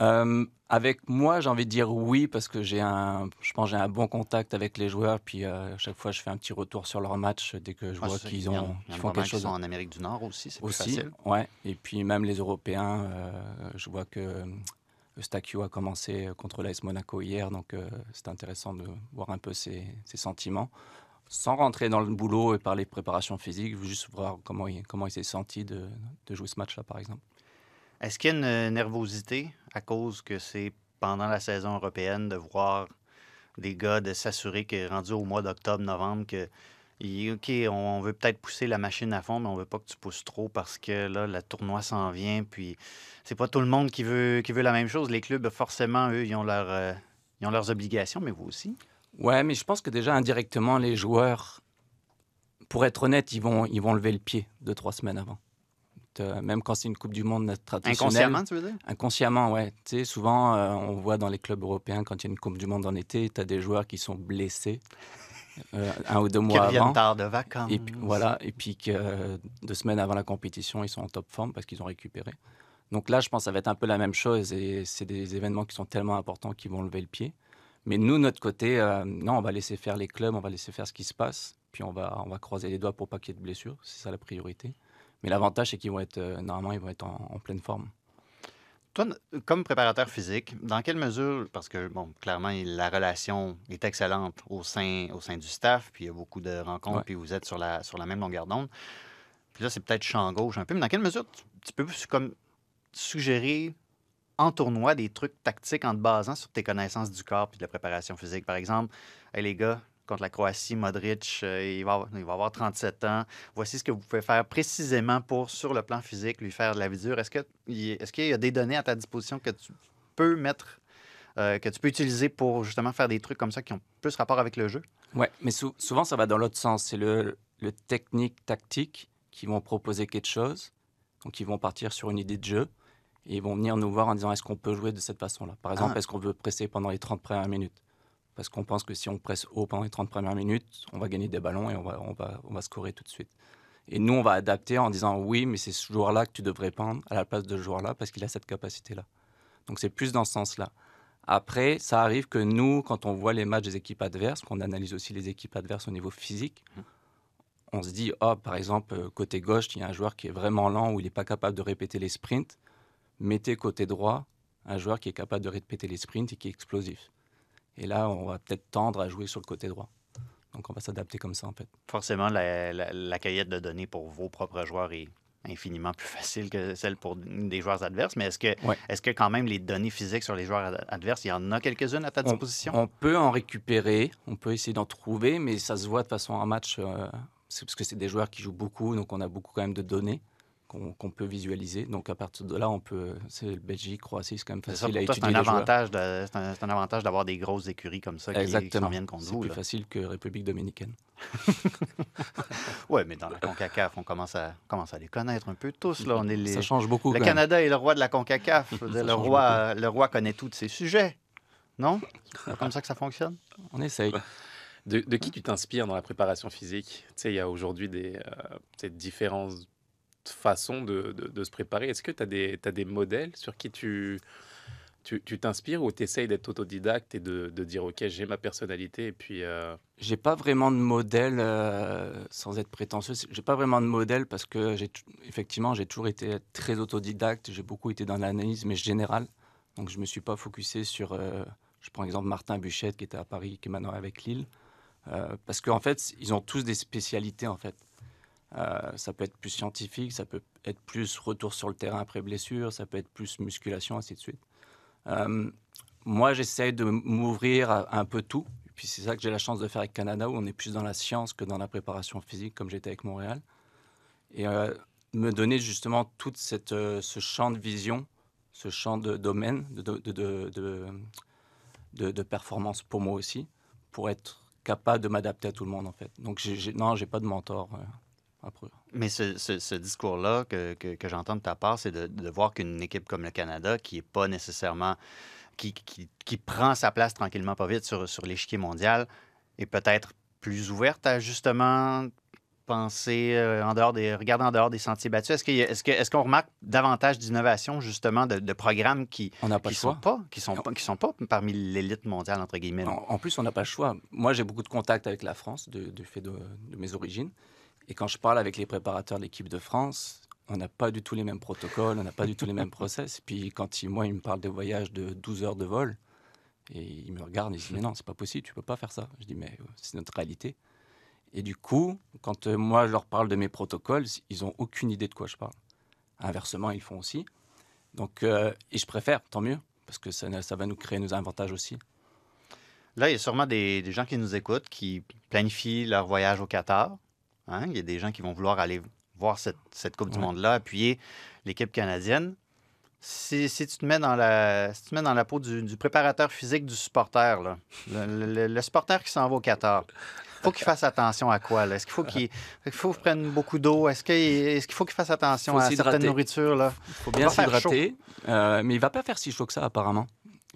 Euh, avec moi, j'ai envie de dire oui parce que j'ai un, je pense que j'ai un bon contact avec les joueurs. Puis euh, à chaque fois, je fais un petit retour sur leur match dès que je Ah, vois qu'ils ont, a font quelque chose sont en Amérique du Nord aussi, c'est plus facile. Ouais. Et puis même les Européens, euh, je vois que Eustachio a commencé contre l'AS Monaco hier, donc c'est intéressant de voir un peu ses, ses sentiments. Sans rentrer dans le boulot et parler de préparation physique, juste voir comment il, comment il s'est senti de, de jouer ce match-là, par exemple. Est-ce qu'il y a une euh, nervosité à cause que c'est pendant la saison européenne de voir des gars de s'assurer que rendu au mois d'octobre, novembre, que OK, on veut peut-être pousser la machine à fond, mais on veut pas que tu pousses trop parce que là, le tournoi s'en vient, puis c'est pas tout le monde qui veut, qui veut la même chose. Les clubs, forcément, eux, ils ont, leur, euh, leurs obligations, mais vous aussi. Ouais, mais je pense que déjà indirectement, les joueurs, pour être honnête, ils vont, ils vont lever le pied deux, trois semaines avant. Euh, Même quand c'est une Coupe du Monde traditionnelle. Inconsciemment, tu veux dire? Inconsciemment, ouais. Tu sais, souvent, euh, on voit dans les clubs européens, quand il y a une Coupe du Monde en été, tu as des joueurs qui sont blessés euh, un ou deux Qui mois avant. tard de vacances. Et puis, voilà, et puis que deux semaines avant la compétition, ils sont en top forme parce qu'ils ont récupéré. Donc là, je pense que ça va être un peu la même chose et c'est des événements qui sont tellement importants qu'ils vont lever le pied. Mais nous, notre côté, non, on va laisser faire les clubs, on va laisser faire ce qui se passe, puis on va, on va croiser les doigts pour pas qu'il y ait de blessures, c'est ça la priorité. Mais l'avantage, c'est qu'ils vont être, euh, normalement, ils vont être en, en pleine forme. Toi, comme préparateur physique, dans quelle mesure, parce que, bon, clairement, la relation est excellente au sein, au sein du staff, puis il y a beaucoup de rencontres, Ouais. puis vous êtes sur la, sur la même longueur d'onde. Puis là, c'est peut-être champ gauche un peu, mais dans quelle mesure tu, tu peux comme suggérer en tournoi des trucs tactiques en te basant sur tes connaissances du corps puis de la préparation physique? Par exemple, hey, les gars, contre la Croatie, Modric, euh, il, va, avoir- il va avoir 37 ans. Voici ce que vous pouvez faire précisément pour, sur le plan physique, lui faire de la. Est-ce que il- est-ce qu'il y a des données à ta disposition que tu peux mettre, euh, que tu peux utiliser pour justement faire des trucs comme ça qui ont plus rapport avec le jeu? Ouais, mais sou- souvent ça va dans l'autre sens. C'est le, le technique, tactique qui vont proposer quelque chose. Donc ils vont partir sur une idée de jeu et ils vont venir nous voir en disant est-ce qu'on peut jouer de cette façon-là? Par exemple, Ah. est-ce qu'on veut presser pendant les 30 premières minutes? Parce qu'on pense que si on presse haut pendant les 30 premières minutes, on va gagner des ballons et on va, on va, on va scorer tout de suite. Et nous, on va adapter en disant oui, mais c'est ce joueur-là que tu devrais prendre à la place de ce joueur-là parce qu'il a cette capacité-là. Donc c'est plus dans ce sens-là. Après, ça arrive que nous, quand on voit les matchs des équipes adverses, qu'on analyse aussi les équipes adverses au niveau physique, on se dit, oh, par exemple, euh, côté gauche, il y a un joueur qui est vraiment lent ou il n'est pas capable de répéter les sprints. Mettez côté droit un joueur qui est capable de répéter les sprints et qui est explosif. Et là, on va peut-être tendre à jouer sur le côté droit. Donc on va s'adapter comme ça, en fait. Forcément, la, la- la cueillette de données pour vos propres joueurs est infiniment plus facile que celle pour des joueurs adverses. Mais est-ce que, Ouais. est-ce que quand même les données physiques sur les joueurs ad- adverses, il y en a quelques-unes à ta disposition? On peut en récupérer, on peut essayer d'en trouver, mais ça se voit de façon en match. euh, c'est parce que c'est des joueurs qui jouent beaucoup, donc on a beaucoup quand même de données qu'on peut visualiser. Donc à partir de là, on peut. C'est le Belgique, Croatie, c'est quand même C'est ça, facile à toi, c'est étudier un les joueurs. avantage de- c'est un, c'est un avantage d'avoir des grosses écuries comme ça qui, qui Exactement. s'en viennent contre C'est vous. plus là. facile que République dominicaine. Oui, mais dans la CONCACAF, on commence à, commence à les connaître un peu tous. Là. On est les... Ça change beaucoup. Le quand même. Canada est le roi de la CONCACAF. Le, roi, le roi connaît tous ses sujets. Non? C'est comme ça que ça fonctionne? On essaye. De, de qui tu t'inspires dans la préparation physique? Tu sais, il y a aujourd'hui des euh, peut-être façons de, de- se préparer. Est-ce que tu as t'as des modèles sur qui tu, Tu t'inspires ou tu essayes d'être autodidacte et de, de dire ok j'ai ma personnalité et puis euh, J'ai pas vraiment de modèle, euh, sans être prétentieux, j'ai pas vraiment de modèle parce que j'ai effectivement j'ai toujours été très autodidacte, j'ai beaucoup été dans l'analyse mais générale, donc je me suis pas focusé sur, euh, je prends exemple Martin Buchette qui était à Paris, qui est maintenant avec Lille, parce qu'en fait ils ont tous des spécialités en fait. Euh, ça peut être plus scientifique, ça peut être plus retour sur le terrain après blessure, ça peut être plus musculation, ainsi de suite. Euh, moi, j'essaye de m'ouvrir un peu tout. Et puis c'est ça que j'ai la chance de faire avec Canada, où on est plus dans la science que dans la préparation physique, comme j'étais avec Montréal. Et euh, me donner justement tout ce champ de vision, ce champ de domaine, de, performance pour moi aussi, pour être capable de m'adapter à tout le monde en fait. Donc j'ai- non, j'ai pas de mentor. Après. Mais ce, ce- ce discours-là que, que- que j'entends de ta part, c'est de, de voir qu'une équipe comme le Canada, qui est pas nécessairement. qui, qui- qui prend sa place tranquillement, pas vite sur, sur l'échiquier mondial, est peut-être plus ouverte à justement penser euh, en dehors des. regarder en dehors des sentiers battus. Est-ce, qu'il y a- est-ce, que- est-ce qu'on remarque davantage d'innovation, justement, de, de programmes qui le sont pas, qui sont pas, qui sont pas parmi l'élite mondiale, entre guillemets? En, en plus, on n'a pas le choix. Moi, j'ai beaucoup de contacts avec la France, de- du fait de, de mes origines. Et quand je parle avec les préparateurs de l'équipe de France, on n'a pas du tout les mêmes protocoles, on n'a pas du tout les mêmes process. Puis quand moi, ils me parlent des voyages de 12 heures de vol, et ils me regardent et ils disent, mais non, c'est pas possible, tu peux pas faire ça. Je dis, mais euh, c'est notre réalité. Et du coup, quand euh, moi, je leur parle de mes protocoles, ils ont aucune idée de quoi je parle. Inversement, ils font aussi. Donc, euh, et je préfère, tant mieux, parce que ça, ça va nous créer nos avantages aussi. Là, il y a sûrement des, des gens qui nous écoutent, qui planifient leur voyage au Qatar. Hein? Il y a des gens qui vont vouloir aller voir cette, cette Coupe du. Monde-là, appuyer l'équipe canadienne. Si, si tu te mets dans la, si tu te mets dans la peau du, du préparateur physique du supporter, là, le, le- le supporter qui s'en va au Qatar, faut qu'il fasse attention à quoi? Est-ce qu'il faut qu'il il faut qu'il prenne beaucoup d'eau? Est-ce qu'il faut qu'il fasse attention Faut à certaines nourritures? Là? Il faut bien s'hydrater, euh, mais il va pas faire si chaud que ça apparemment.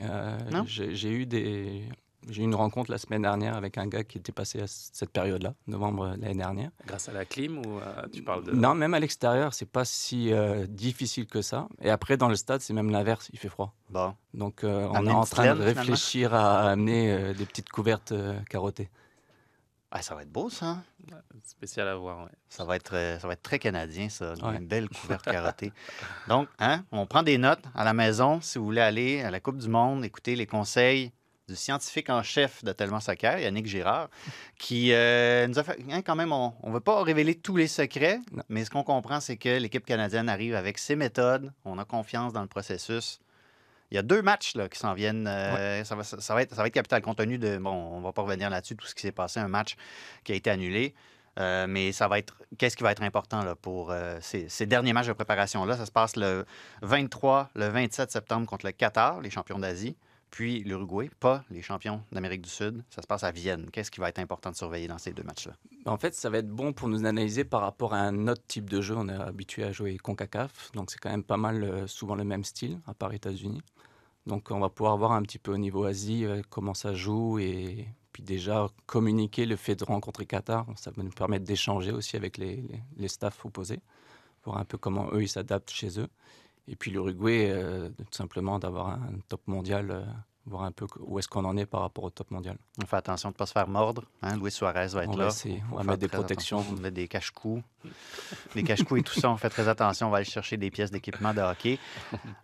Euh, j'ai eu des, j'ai eu une rencontre la semaine dernière avec un gars qui était passé à cette période-là, novembre l'année dernière. grâce à la clim ou euh, tu parles de Non, même à l'extérieur, c'est pas si euh, difficile que ça. Et après, dans le stade, c'est même l'inverse, il fait froid. Bon. Donc, euh, on est en train de finalement? réfléchir à amener euh, des petites couvertes euh, carottées. Ah, ça va être beau, ça. spécial à voir. ouais. Ça va être, euh, ça va être très canadien, ça. Ouais. Une belle couverte carottée. Donc, hein, on prend des notes à la maison si vous voulez aller à la Coupe du Monde, écouter les conseils du scientifique en chef de Tellement Soccer, Yannick Girard, qui euh, nous a fait. hein, quand même, on ne veut pas révéler tous les secrets, Non. mais ce qu'on comprend, c'est que l'équipe canadienne arrive avec ses méthodes. On a confiance dans le processus. Il y a deux matchs là, qui s'en viennent. euh, ça, va, ça, ça va être, ça va être capital compte tenu de. Bon, on va pas revenir là-dessus, tout ce qui s'est passé, un match qui a été annulé. Euh, mais ça va être. Qu'est-ce qui va être important là, pour euh, ces, ces derniers matchs de préparation-là? Ça se passe le 23, le 27 septembre contre le Qatar, les champions d'Asie, puis l'Uruguay, pas les champions d'Amérique du Sud. Ça se passe à Vienne. Qu'est-ce qui va être important de surveiller dans ces deux matchs-là? En fait, ça va être bon pour nous analyser par rapport à un autre type de jeu. On est habitué à jouer CONCACAF, donc c'est quand même pas mal, euh, souvent le même style, à part États-Unis. Donc on va pouvoir voir un petit peu au niveau Asie euh, comment ça joue et puis déjà communiquer le fait de rencontrer Qatar. Ça va nous permettre d'échanger aussi avec les, les, les staffs opposés, voir un peu comment eux ils s'adaptent chez eux. Et puis l'Uruguay, euh, tout simplement d'avoir un top mondial, euh, voir un peu où est-ce qu'on en est par rapport au top mondial. On fait attention de ne pas se faire mordre. Hein? Luis Suarez va être On là. essayer. On va mettre des protections. attention. On mettre des cache-coups. des cache-coups et tout ça, on fait très attention. On va aller chercher des pièces d'équipement de hockey.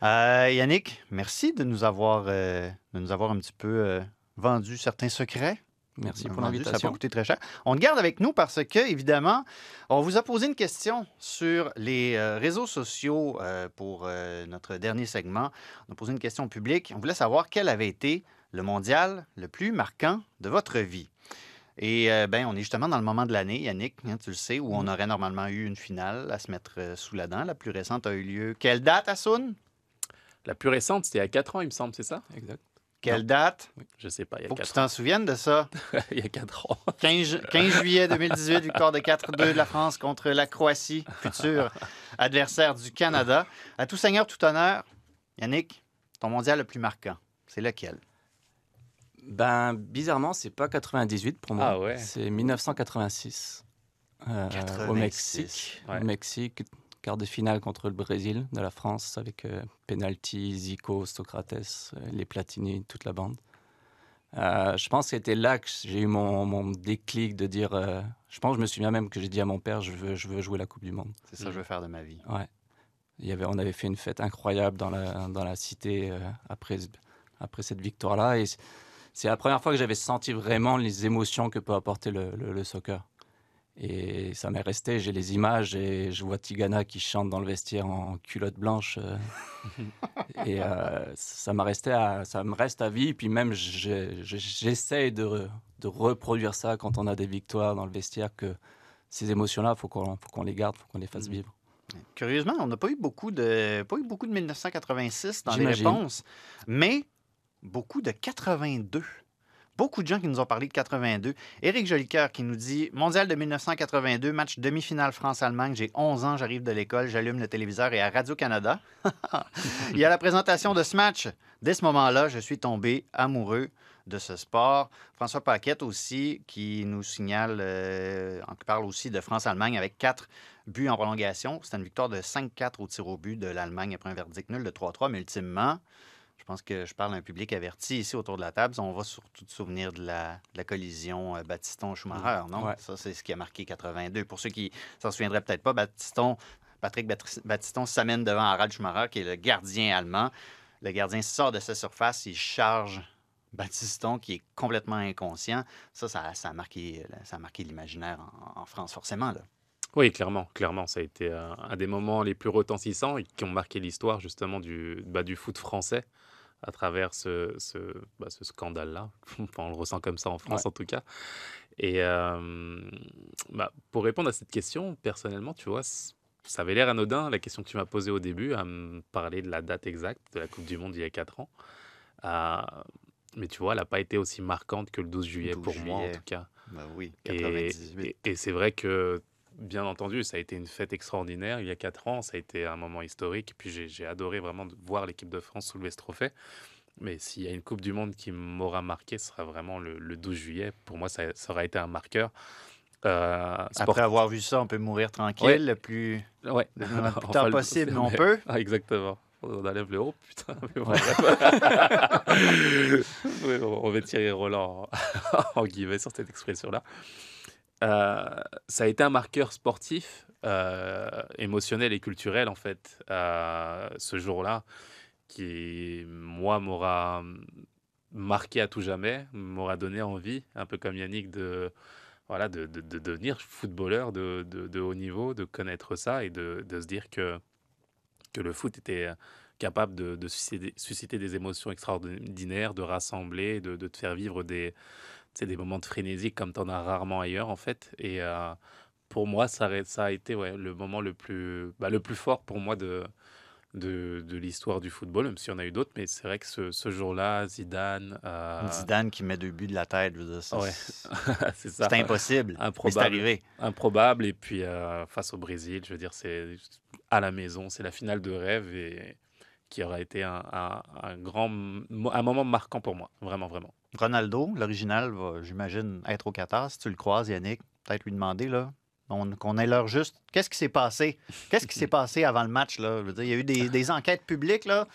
Euh, Yannick, merci de nous avoir, euh, de nous avoir un petit peu euh, vendu certains secrets. Merci pour Vendu, Ça n'a pas l'invitation. coûté très cher. On te garde avec nous parce que, évidemment, on vous a posé une question sur les euh, réseaux sociaux euh, pour euh, notre dernier segment. On a posé une question public. On voulait savoir quel avait été le mondial le plus marquant de votre vie. Et euh, ben, on est justement dans le moment de l'année, Yannick, hein, tu le sais, où on aurait normalement eu une finale à se mettre sous la dent. La plus récente a eu lieu. Quelle date, Assoun? La plus récente, c'était a 4 ans, il me semble, c'est ça? Exact. Quelle Non. date? Je sais pas, il y a Faut que tu 4 t'en souviennes de ça. il y a 4 ans. 15, ju- 15 juillet 2018, victoire de 4-2 de la France contre la Croatie, futur adversaire du Canada. À tout seigneur, tout honneur, Yannick, ton mondial le plus marquant, c'est lequel? Ben, bizarrement, c'est pas 98 pour moi. Ah ouais. C'est 1986. euh, 86. au Mexique. Ouais. Au Mexique, quart de finale contre le Brésil de la France avec euh, penalty, Zico, Socrates, euh, les Platini, toute la bande. Euh, je pense que c'était là que j'ai eu mon, mon, déclic de dire. Euh, je pense, je me souviens même que j'ai dit à mon père, je veux, je veux jouer la Coupe du Monde. C'est ça que je veux faire de ma vie. Ouais. Il y avait, on avait fait une fête incroyable dans la, dans la cité euh, après, après cette victoire-là. Et c'est la première fois que j'avais senti vraiment les émotions que peut apporter le, le, le soccer. Et ça m'est resté, j'ai les images et je vois Tigana qui chante dans le vestiaire en culotte blanche. euh, et euh, ça m'a resté, à, ça me reste à vie. Puis même, je- je- j'essaie de, re- de reproduire ça quand on a des victoires dans le vestiaire, que ces émotions-là, il faut qu'on les garde, faut qu'on les fasse vivre. Curieusement, on n'a pas eu beaucoup de pas eu beaucoup de 1986 dans les réponses, mais beaucoup de 82. Beaucoup de gens qui nous ont parlé de 82. Éric Jolicoeur qui nous dit Mondial de 1982, match demi-finale France-Allemagne. J'ai 11 ans, j'arrive de l'école, j'allume le téléviseur et à Radio-Canada, il y a la présentation de ce match. Dès ce moment-là, je suis tombé amoureux de ce sport. François Paquette aussi, qui nous signale, euh, qui parle aussi de France-Allemagne avec quatre buts en prolongation. C'était une victoire de 5-4 au tir au but de l'Allemagne après un verdict nul de 3-3. Mais ultimement, pense que je parle à un public averti ici autour de la table. On va surtout se souvenir de la, de la collision euh, Batiston-Schumacher, non? Ouais. Ça, c'est ce qui a marqué 82. Pour ceux qui s'en souviendraient peut-être pas, Batiston, Patrick Batiston s'amène devant Harald Schumacher, qui est le gardien allemand. Le gardien sort de sa surface, il charge Batiston, qui est complètement inconscient. Ça, ça, ça a marqué, ça a marqué l'imaginaire en, en France, forcément. Là. Oui, clairement, clairement, ça a été euh, un des moments les plus retentissants et qui ont marqué l'histoire justement du, bah, du foot français à travers ce, ce, bah, ce scandale-là. Enfin, on le ressent comme ça en France en tout cas. Et euh, bah, pour répondre à cette question, personnellement, tu vois, ça avait l'air anodin, la question que tu m'as posée au début, à me parler de la date exacte de la Coupe du Monde il y a 4 ans. Euh, mais tu vois, elle n'a pas été aussi marquante que le 12 juillet 12 pour moi en tout cas. Ben oui, Et, 98. et- et c'est vrai que, bien entendu, ça a été une fête extraordinaire. Il y a quatre ans, ça a été un moment historique. Puis j'ai adoré vraiment de voir l'équipe de France soulever ce trophée. Mais s'il y a une Coupe du Monde qui m'aura marqué, ce sera vraiment le, le 12 juillet. Pour moi, ça, ça aura été un marqueur. Euh, Après avoir vu ça, on peut mourir tranquille Ouais. le plus, Ouais. le plus Enfin, tard le- possible, mais on peut. Ah, exactement. On enlève le haut, putain. mais bon, Ouais. bref. Ouais, on va tirer Roland en guillemets sur cette expression-là. Euh, ça a été un marqueur sportif, euh, émotionnel et culturel, en fait, euh, ce jour-là, qui, moi, m'aura marqué à tout jamais, m'aura donné envie, un peu comme Yannick, de, voilà, de, de- de devenir footballeur de, de- haut niveau, de connaître ça et de, se dire que, que le foot était capable de, susciter des émotions extraordinaires, de rassembler, de, de te faire vivre des, sais, des moments de frénésie comme tu en as rarement ailleurs, en fait. Et euh, pour moi, ça, a- ça a été ouais, le moment le plus, bah, le plus fort pour moi de, de, de l'histoire du football, même s'il y en a eu d'autres. Mais c'est vrai que ce, ce jour-là, Zidane... euh, Zidane qui met deux buts de la tête, je veux dire, ça, Ouais. c'est c'est ça. c'est impossible. Mais c'est Improbable. arrivé. improbable. Et puis euh, face au Brésil, je veux dire, c'est à la maison, c'est la finale de rêve et qui aura été un, un- un grand, un moment marquant pour moi, vraiment, vraiment. Ronaldo, l'original, va, j'imagine, être au Qatar. Si tu le croises, Yannick, peut-être lui demander, là, on- qu'on ait l'heure juste. Qu'est-ce qui s'est passé? Qu'est-ce qui s'est passé avant le match, là? Je veux dire, il y a eu des, des enquêtes publiques, là.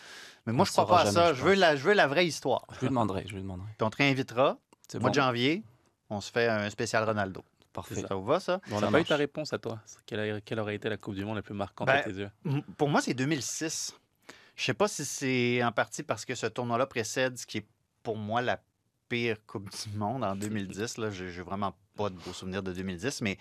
Mais moi, On je crois saura pas à ça. je Je veux, la, je veux la vraie histoire. Je lui demanderai, je lui demanderai. Puis on te réinvitera. C'est Mois bon, de janvier, on se fait un spécial Ronaldo. parfait. Ça vous va, ça? Bon, on n'a pas eu ta réponse à toi. Quelle, a- quelle aurait été la Coupe du Monde la plus marquante Ben, à tes yeux? M- Pour moi, c'est 2006. Je sais pas si c'est en partie parce que ce tournoi-là précède ce qui est pour moi la pire Coupe du Monde en 2010. Là, j'ai j'ai vraiment pas de beaux souvenirs de 2010, mais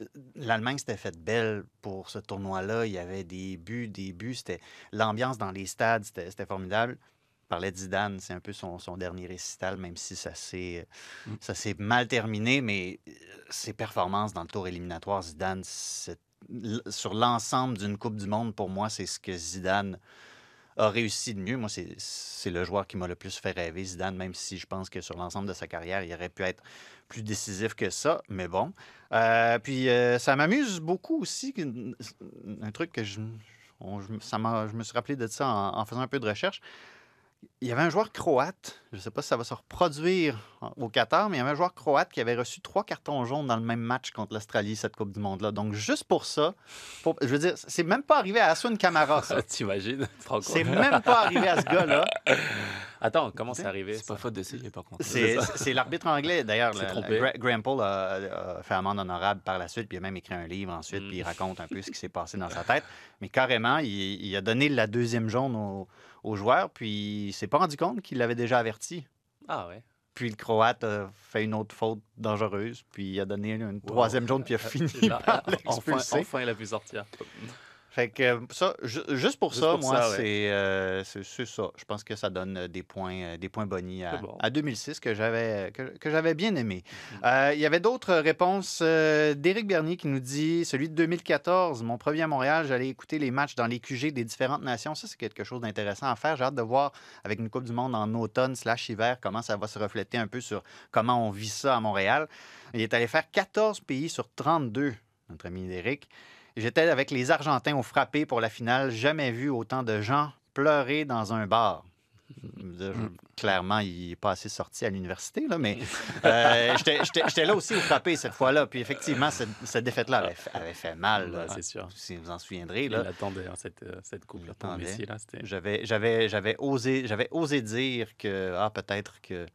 euh, l'Allemagne s'était faite belle pour ce tournoi-là. Il y avait des buts, des buts. C'était l'ambiance dans les stades, c'était formidable. Je parlais de Zidane, c'est un peu son, son dernier récital, même si ça s'est Mm. mal terminé, mais euh, ses performances dans le tour éliminatoire, Zidane, sur l'ensemble d'une Coupe du Monde, pour moi, c'est ce que Zidane a réussi de mieux. Moi, c'est le joueur qui m'a le plus fait rêver, Zidane, même si je pense que sur l'ensemble de sa carrière, il aurait pu être plus décisif que ça, mais bon. Euh, puis euh, ça m'amuse beaucoup aussi, un truc que je, je- me suis rappelé de ça en faisant un peu de recherche. il y avait un joueur croate, je ne sais pas si ça va se reproduire au Qatar, mais il y avait un joueur croate qui avait reçu trois cartons jaunes dans le même match contre l'Australie, cette Coupe du Monde-là. Donc, juste pour ça, pour- je veux dire, c'est même pas arrivé à Asun Kamara, ça. T'imagines, Franco? C'est même pas arrivé à ce gars-là. Attends, comment c'est arrivé C'est ça? pas faute d'essayer, par contre. C'est c'est l'arbitre anglais, d'ailleurs. Graham Paul a, a fait amende honorable par la suite, puis il a même écrit un livre ensuite, Mm. puis il raconte un peu ce qui s'est passé dans sa tête. Mais carrément, il, il a donné la deuxième jaune au, au joueur, puis il s'est pas rendu compte qu'il l'avait déjà averti. Ah ouais. Puis le Croate a fait une autre faute dangereuse, puis il a donné une troisième jaune, puis il a fini Là, par enfin, il a pu sortir. Fait que euh, ça, ju- juste pour Juste ça, pour moi, ouais. euh, c'est ça. Je pense que ça donne euh, des points, des points bonnies à, bon. à 2006 que j'avais que, que j'avais bien aimé. Mm-hmm. Euh, Il y avait d'autres réponses euh, d'Éric Bernier qui nous dit celui de 2014, mon premier à Montréal, j'allais écouter les matchs dans les QG des différentes nations. Ça, c'est quelque chose d'intéressant à faire. J'ai hâte de voir avec une Coupe du Monde en automne slash hiver comment ça va se refléter un peu sur comment on vit ça à Montréal. Il est allé faire 14 pays sur 32, notre ami Éric. J'étais avec les Argentins au frappé pour la finale. Jamais vu autant de gens pleurer dans un bar. Je- Clairement, il n'est pas assez sorti à l'université, là, mais euh, j'étais- là aussi au frappé cette fois-là. Puis effectivement, cette, cette défaite-là avait, fait- avait fait mal. Ouais, c'est sûr. Si vous en souviendrez. Il Là. attendait hein, cette, euh, cette coupe là pour L'attendait. Messi. Là, c'était... J'avais, osé, osé dire que ah, peut-être que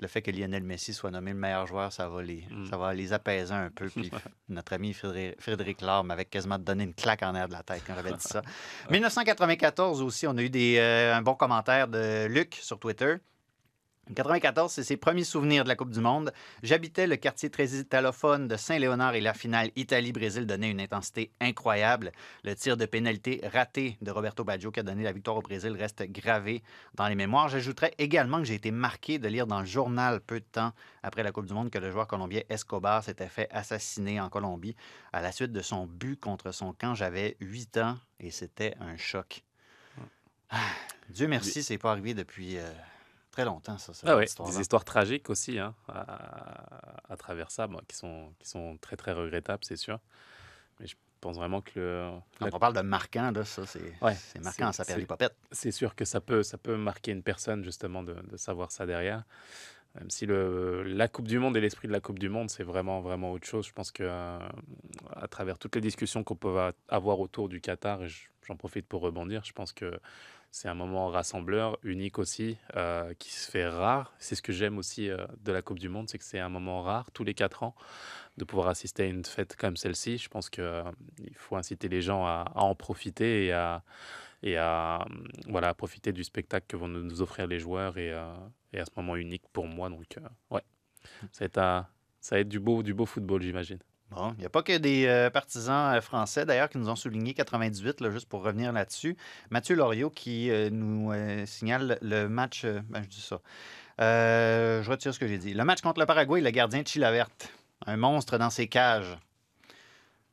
le fait que Lionel Messi soit nommé le meilleur joueur, ça va les, Mm. ça va les apaiser un peu. Puis notre ami Frédéric, Frédéric Laure m'avait quasiment donné une claque en air de la tête quand j'avais dit ça. 1994 aussi, on a eu des, euh, un bon commentaire de Luc sur Twitter. 94, c'est ses premiers souvenirs de la Coupe du Monde. J'habitais le quartier très italophone de Saint-Léonard et la finale Italie-Brésil donnait une intensité incroyable. Le tir de pénalité raté de Roberto Baggio qui a donné la victoire au Brésil reste gravé dans les mémoires. J'ajouterais également que j'ai été marqué de lire dans le journal peu de temps après la Coupe du Monde que le joueur colombien Escobar s'était fait assassiner en Colombie à la suite de son but contre son camp. J'avais 8 ans et c'était un choc. Ah, Dieu merci, c'est pas arrivé depuis euh, très longtemps, ça, cette Ah ouais, histoire-là. des histoires tragiques aussi hein, à, à travers ça, bon, qui, sont, qui sont très très regrettables, c'est sûr. Mais je pense vraiment que le, Quand on parle de marquant, là, ça, c'est Ouais, marquant, ça perd les popettes. c'est sûr que ça peut, ça peut marquer une personne justement de, de savoir ça derrière. Même si le, la Coupe du Monde et l'esprit de la Coupe du Monde, c'est vraiment, vraiment autre chose. Je pense que euh, à travers toutes les discussions qu'on peut avoir autour du Qatar, et je- j'en profite pour rebondir, je pense que c'est un moment rassembleur, unique aussi, euh, qui se fait rare. C'est ce que j'aime aussi euh, de la Coupe du Monde, c'est que c'est un moment rare, tous les quatre ans, de pouvoir assister à une fête comme celle-ci. Je pense qu'il faut inciter les gens à, en profiter et à, et à voilà, profiter du spectacle que vont nous offrir les joueurs et, euh, et à ce moment unique pour moi. Donc, euh, ouais, ça va être, ça va être du, beau, du beau football, j'imagine. Bon, il n'y a pas que des euh, partisans euh, français, d'ailleurs, qui nous ont souligné 98, là, juste pour revenir là-dessus. Mathieu Loriot qui euh, nous euh, signale le match. ben, je dis ça. Je retire ce que j'ai dit. Le match contre le Paraguay, le gardien de Chilaverte. Un monstre dans ses cages.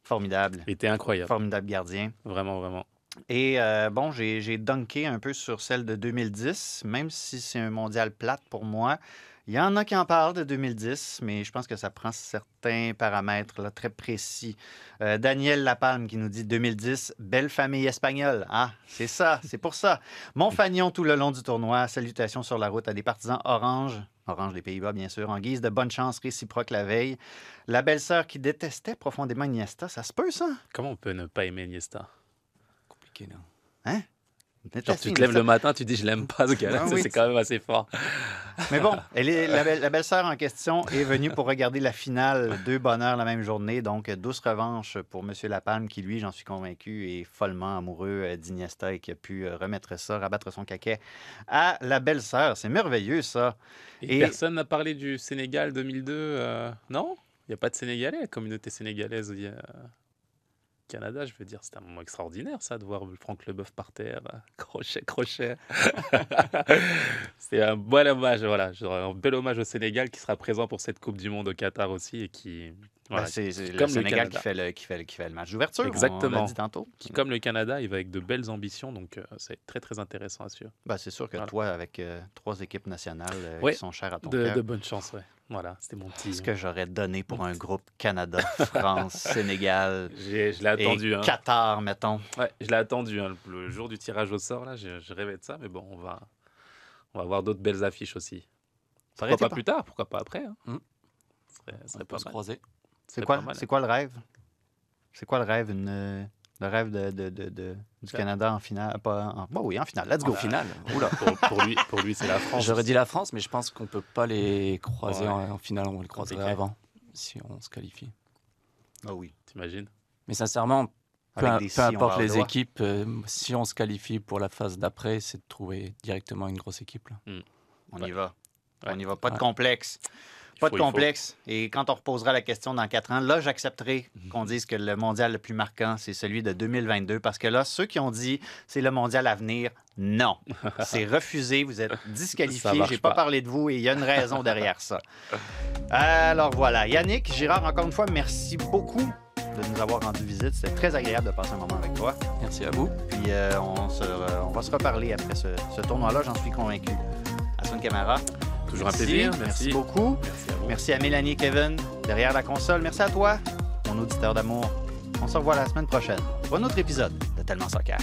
Formidable. Il était incroyable, Formidable gardien. vraiment, vraiment. Et euh, bon, j'ai j'ai dunké un peu sur celle de 2010, même si c'est un mondial plate pour moi. Il y en a qui en parlent de 2010, mais je pense que ça prend certains paramètres là, très précis. Euh, Daniel Lapalme qui nous dit 2010, belle famille espagnole. Ah, c'est ça, c'est pour ça. Montfagnon tout le long du tournoi. Salutations sur la route à des partisans orange. Orange des Pays-Bas, bien sûr, en guise de bonne chance réciproque la veille. La belle-sœur qui détestait profondément Iniesta, ça se peut, ça? Comment on peut ne pas aimer Iniesta? Compliqué, là. Hein? Genre, tu te lèves le matin, tu dis je l'aime pas ce gars-là, Ah oui. c'est quand même assez fort. Mais bon, elle est, la, belle- la belle-sœur en question est venue pour regarder la finale, deux bonheurs la même journée. Donc, douce revanche pour M. Lapalme, qui, lui, j'en suis convaincu, est follement amoureux euh, d'Iniesta et qui a pu euh, remettre ça, rabattre son caquet à la belle-sœur. C'est merveilleux, ça. Et, Et- personne n'a parlé du Sénégal 2002, euh, non? Il n'y a pas de Sénégalais, la communauté sénégalaise il y a- Canada, je veux dire, c'était un moment extraordinaire, ça, de voir Franck Leboeuf par terre, euh, crochet, crochet. c'est un bel hommage, voilà, un bel hommage au Sénégal qui sera présent pour cette Coupe du Monde au Qatar aussi et qui, voilà, Ben, c'est le comme le Sénégal Canada. qui fait le, qui, fait, le- qui fait le match d'ouverture. On Exactement. l'a dit tantôt. qui, comme le Canada, il va avec de belles ambitions, donc euh, c'est très très intéressant à suivre. Ben, c'est sûr que Voilà. toi, avec euh, trois équipes nationales euh, Ouais, qui sont chères à ton De, cœur, de bonnes chances, ouais. Voilà, c'était mon petit. ce que j'aurais donné pour un groupe Canada, France, Sénégal J'ai- Je l'ai attendu, et hein. Qatar, mettons? Ouais, je l'ai attendu hein, le, le jour du tirage au sort là, je, je rêvais de ça, mais bon, on va, On va avoir d'autres belles affiches aussi. Ça Pourquoi pas pas- plus tard Pourquoi pas après hein. Mm. Ce serait, On serait peut pas se croiser. C'est quoi, c'est le rêve? C'est quoi le rêve? Une, euh, le rêve de, de- de- de- du Ça- Canada en finale? Pas en- bon, oui, en finale. Let's go. Au final, Oula, pour, pour lui, pour lui c'est la France. j'aurais dit la France, mais je pense qu'on peut pas les croiser Ouais. en, en finale. On les croiserait avant si on se qualifie. Ah oui. T'imagines Mais sincèrement, peu, si, importe les droit. équipes, euh, si on se qualifie pour la phase d'après, c'est de trouver directement une grosse équipe. là. On Ouais. y va. Ouais. On y va. Pas de complexe. Pas faut, de complexe. Et quand on reposera la question dans quatre ans, là, j'accepterai Mhm. qu'on dise que le mondial le plus marquant, c'est celui de 2022. Parce que là, ceux qui ont dit c'est le mondial à venir, non. C'est refusé. Vous êtes marche J'ai pas pas. parlé de vous et il y a une raison derrière ça. Alors voilà. Yannick, Girard, encore une fois, merci beaucoup de nous avoir rendu visite. C'était très agréable de passer un moment avec toi. Merci à vous. Puis euh, on, se re- on va se reparler après ce, ce tournoi-là, j'en suis convaincu. Assun Camara. Toujours un merci. plaisir. Merci Merci. beaucoup. Merci à vous. Merci à Mélanie et Kevin derrière la console. Merci à toi, mon auditeur d'amour. On se revoit la semaine prochaine pour un autre épisode de Tellement Soccer.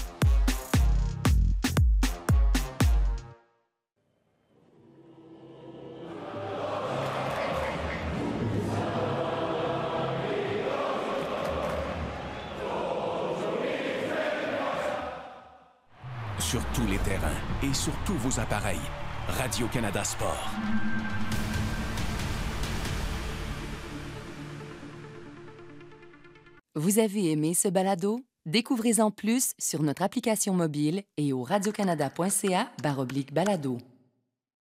Sur tous les terrains et sur tous vos appareils. Radio-Canada Sport. Vous avez aimé ce balado? Découvrez-en plus sur notre application mobile et au radiocanada.ca baroblique balado.